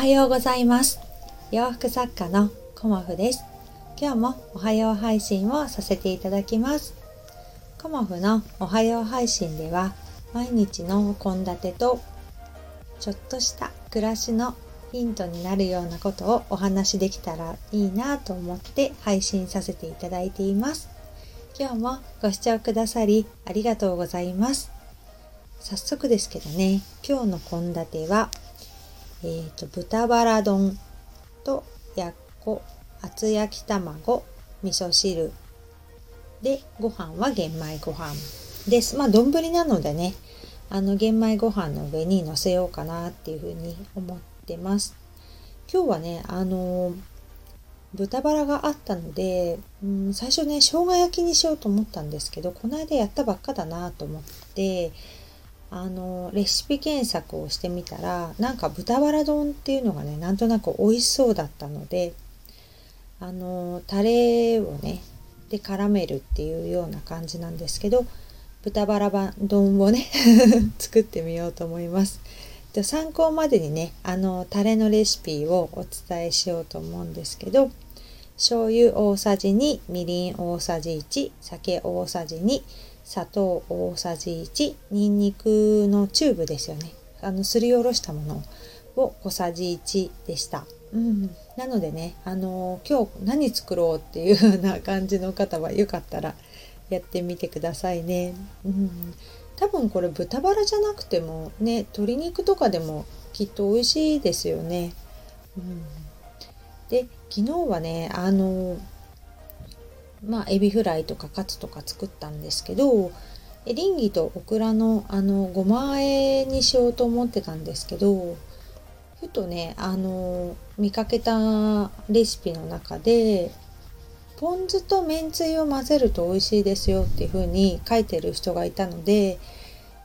はようございます。洋服作家のコモフです。今日もおはよう配信をさせていただきます。コモフのおはよう配信では毎日の献立とちょっとした暮らしのヒントになるようなことをお話しできたらいいなと思って配信させていただいています。今日もご視聴くださりありがとうございます。早速ですけどね今日の献立はえーと、豚バラ丼とやっこ厚焼き卵味噌汁。でご飯は玄米ご飯です。まあ丼なのでねあの玄米ご飯の上にのせようかなっていうふうに思ってます。今日はねあの豚バラがあったので、うん、最初ね生姜焼きにしようと思ったんですけどこの間やったばっかだなと思ってあのレシピ検索をしてみたらなんか豚バラ丼っていうのがねなんとなく美味しそうだったのであのタレをねで絡めるっていうような感じなんですけど豚バラ丼をね 作ってみようと思います。参考までにねあのタレのレシピをお伝えしようと思うんですけど醤油大さじ2みりん大さじ1酒大さじ2砂糖大さじ1にんにくのチューブですよねあのすりおろしたものを小さじ1でした。うん、なのでね、あの今日何作ろうっていうような感じの方はよかったらやってみてくださいね。うん、多分これ豚バラじゃなくてもね鶏肉とかでもきっと美味しいですよね。うん、で昨日はねあのまあ、エビフライとかカツとか作ったんですけどエリンギとオクラのあのごま和えにしようと思ってたんですけどふとねあの見かけたレシピの中でポン酢とめんつゆを混ぜると美味しいですよっていう風に書いてる人がいたので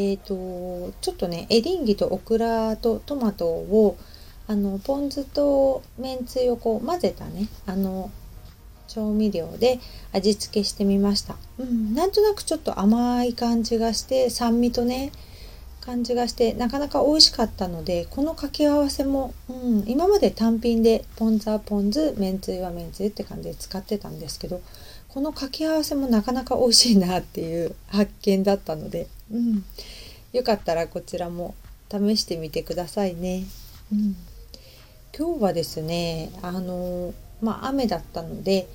えーと、ちょっとねエリンギとオクラとトマトをあのポン酢とめんつゆをこう混ぜたねあの調味料で味付けしてみました、うん、なんとなくちょっと甘い感じがして酸味とね感じがしてなかなか美味しかったのでこの掛け合わせも、うん、今まで単品でポン酢はポン酢めんつゆはめんつゆって感じで使ってたんですけどこの掛け合わせもなかなか美味しいなっていう 発見だったので、うん、よかったらこちらも試してみてくださいね。うん、今日はですねあのまあ雨だったので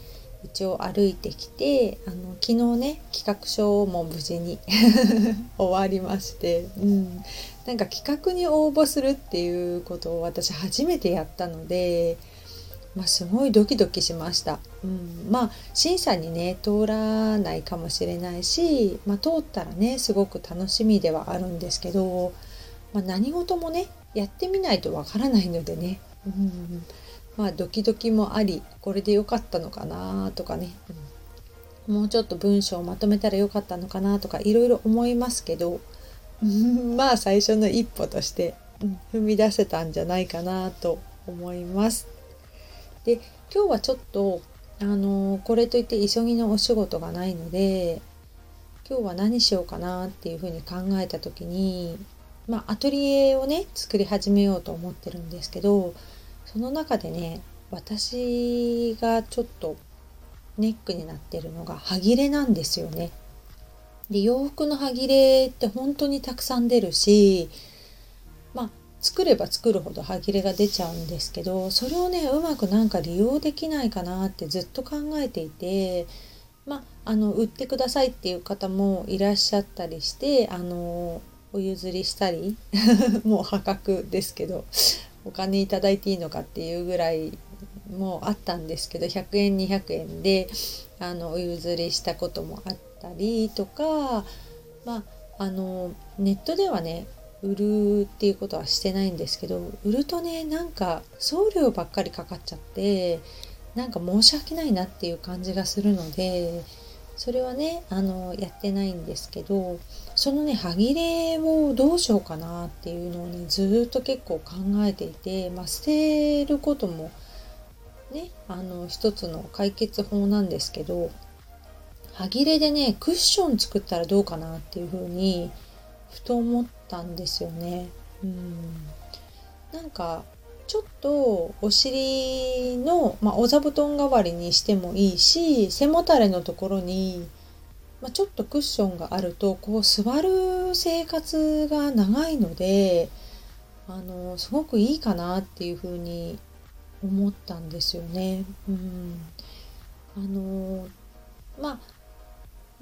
一応歩いてきてあの昨日ね企画書も無事に 終わりまして、うん、なんか企画に応募するっていうことを私初めてやったので、まあ、すごいドキドキしました、うん、まあ審査にね通らないかもしれないし、まあ、通ったらねすごく楽しみではあるんですけど、まあ、何事もねやってみないとわからないのでね、うん。まあドキドキもありこれで良かったのかなとかね、うん、もうちょっと文章をまとめたらよかったのかなとかいろいろ思いますけど、まあ最初の一歩として、うん、踏み出せたんじゃないかなと思います。で今日はちょっとあのこれといって急ぎのお仕事がないので今日は何しようかなっていうふうに考えた時にまあアトリエをね作り始めようと思ってるんですけどその中でね私がちょっとネックになってるのが歯切れなんですよね。で洋服の歯切れって本当にたくさん出るしまあ作れば作るほど歯切れが出ちゃうんですけどそれをねうまくなんか利用できないかなってずっと考えていてまああの売ってくださいっていう方もいらっしゃったりしてあのお譲りしたり もう破格ですけどお金いただいていいのかっていうぐらいもあったんですけど100円200円であのお譲りしたこともあったりとかまああのネットではね売るっていうことはしてないんですけど売るとねなんか送料ばっかりかかっちゃってなんか申し訳ないなっていう感じがするのでそれはねあのやってないんですけどそのね歯切れをどうしようかなっていうのをねずっと結構考えていて、まあ、捨てることもねあの一つの解決法なんですけど歯切れでねクッション作ったらどうかなっていうふうにふと思ったんですよね。うんなんかちょっとお尻の、まあ、お座布団代わりにしてもいいし背もたれのところに、まあ、ちょっとクッションがあるとこう座る生活が長いのであのすごくいいかなっていうふうに思ったんですよね。うん、あのまあ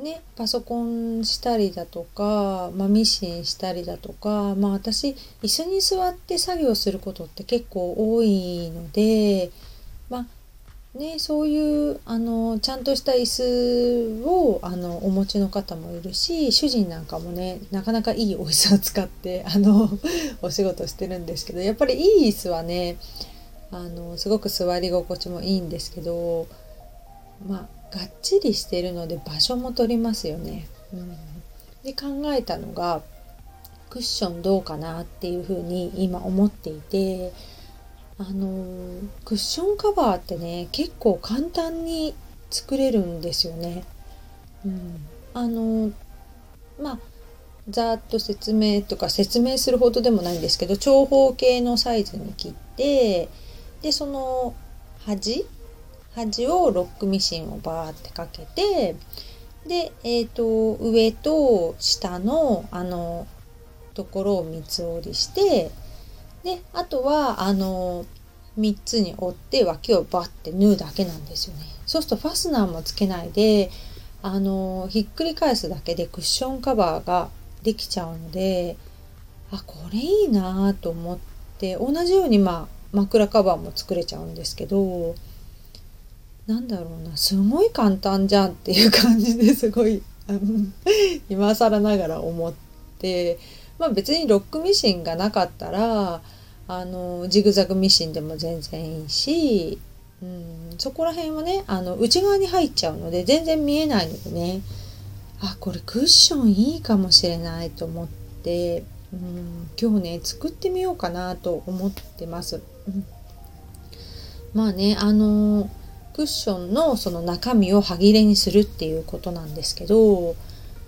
ねパソコンしたりだとか、まあ、ミシンしたりだとか、まあ、私椅子に座って作業することって結構多いので、まあね、そういうあのちゃんとした椅子をあのお持ちの方もいるし主人なんかもねなかなかいいお椅子を使って あのお仕事してるんですけどやっぱりいい椅子はねあのすごく座り心地もいいんですけどまあがっちりしてるので場所も取りますよね。うん、で考えたのがクッションどうかなっていうふうに今思っていてあのクッションカバーってね結構簡単に作れるんですよね。うん、あのまあざーっと説明とか説明するほどでもないんですけど長方形のサイズに切ってでその端端をロックミシンをバーってかけてで、えーと、上と下のあのところを三つ折りしてであとはあの3つに折って脇をバッて縫うだけなんですよね。そうするとファスナーもつけないであのひっくり返すだけでクッションカバーができちゃうのであこれいいなと思って同じようにまあ枕カバーも作れちゃうんですけどなんだろうなすごい簡単じゃんっていう感じですごい今更ながら思ってまあ別にロックミシンがなかったらあのジグザグミシンでも全然いいし、うん、そこら辺はねあの内側に入っちゃうので全然見えないのでねあこれクッションいいかもしれないと思ってうん、今日ね作ってみようかなと思ってます。うん、まあねあのクッションのその中身を歯切れにするっていうことなんですけど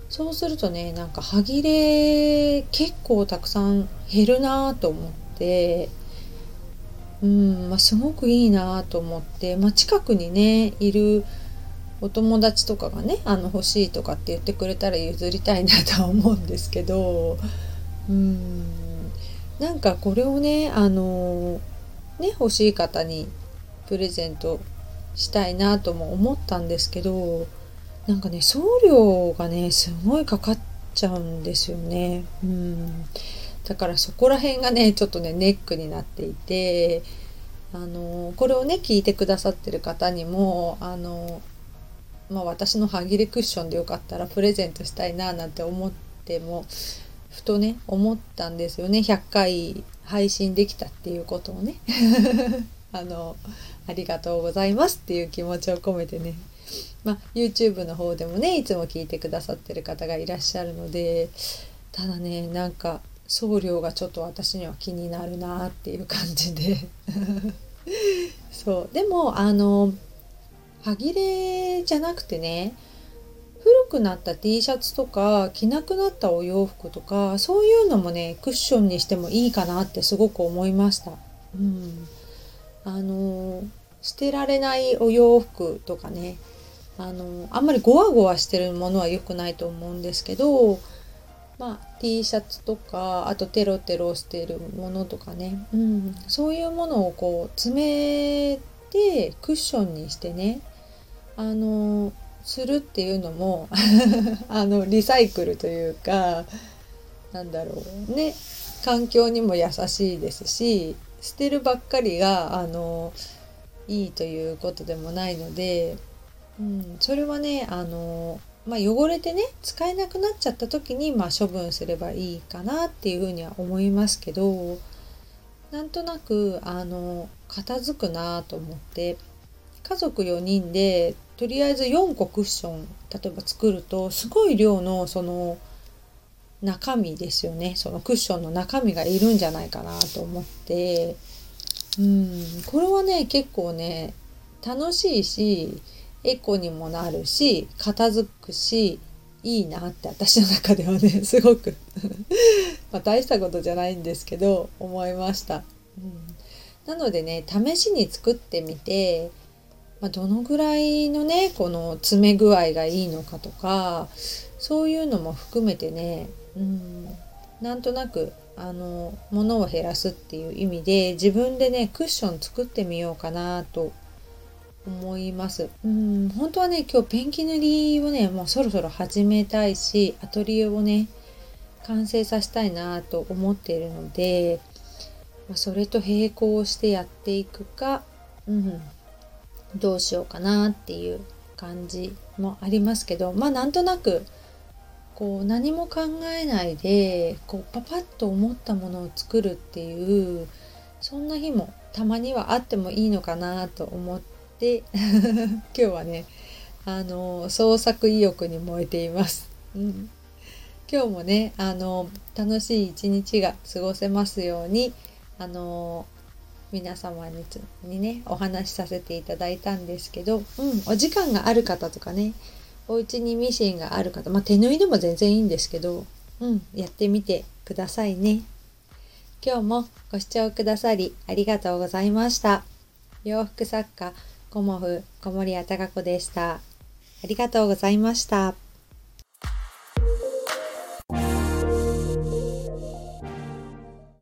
そうするとねなんか歯切れ結構たくさん減るなと思ってうんまあ、すごくいいなと思って、まあ、近くにねいるお友達とかがねあの欲しいとかって言ってくれたら譲りたいなとは思うんですけどうんなんかこれをねあのね欲しい方にプレゼントしたいなとも思ったんですけどなんかね送料がねすごいかかっちゃうんですよね。うん。だからそこら辺がねちょっとねネックになっていてあのこれをね聞いてくださってる方にもあのまあ私の歯切れクッションでよかったらプレゼントしたいななんて思ってもふとね思ったんですよね。100回配信できたっていうことをね。あのありがとうございますっていう気持ちを込めてね。まあ、YouTube の方でもねいつも聞いてくださってる方がいらっしゃるのでただねなんか送料がちょっと私には気になるなっていう感じで。そう。でもあの歯切れじゃなくてね古くなった T シャツとか着なくなったお洋服とかそういうのもねクッションにしてもいいかなってすごく思いました。うん、あの捨てられないお洋服とかねあのあんまりゴワゴワしてるものは良くないと思うんですけど、まあ、T シャツとかあとテロテロしてるものとかね、うん、そういうものをこう詰めてクッションにしてねあのするっていうのも あのリサイクルというかなんだろうね環境にも優しいですし捨てるばっかりがあのいいということでもないので、うん、それはねあの、まあ、汚れてね使えなくなっちゃった時に、まあ、処分すればいいかなっていうふうには思いますけどなんとなくあの片付くなと思って家族4人でとりあえず4個クッション例えば作るとすごい量のその中身ですよね。そのクッションの中身がいるんじゃないかなと思って。うん。これはね結構ね楽しいしエコにもなるし片付くしいいなって私の中ではね すごく。ま大したことじゃないんですけど思いました。うん。なのでね試しに作ってみて、まあ、どのぐらいのねこの詰め具合がいいのかとかそういうのも含めてねうん。なんとなくあの物を減らすっていう意味で自分でねクッション作ってみようかなと思います。うん。本当はね今日ペンキ塗りをねもうそろそろ始めたいしアトリエをね完成させたいなと思っているので、それと並行してやっていくか、うん、どうしようかなっていう感じもありますけどまあなんとなくこう何も考えないでこうパパッと思ったものを作るっていうそんな日もたまにはあってもいいのかなと思って 今日はねあの創作意欲に燃えています。うん今日もねあの楽しい一日が過ごせますようにあの皆様ににねお話しさせていただいたんですけど、うん、お時間がある方とかねお家にミシンがある方、まあ、手縫いでも全然いいんですけど、うん、やってみてくださいね。今日もご視聴くださりありがとうございました。洋服作家、コモフ小森屋隆子でした。ありがとうございました。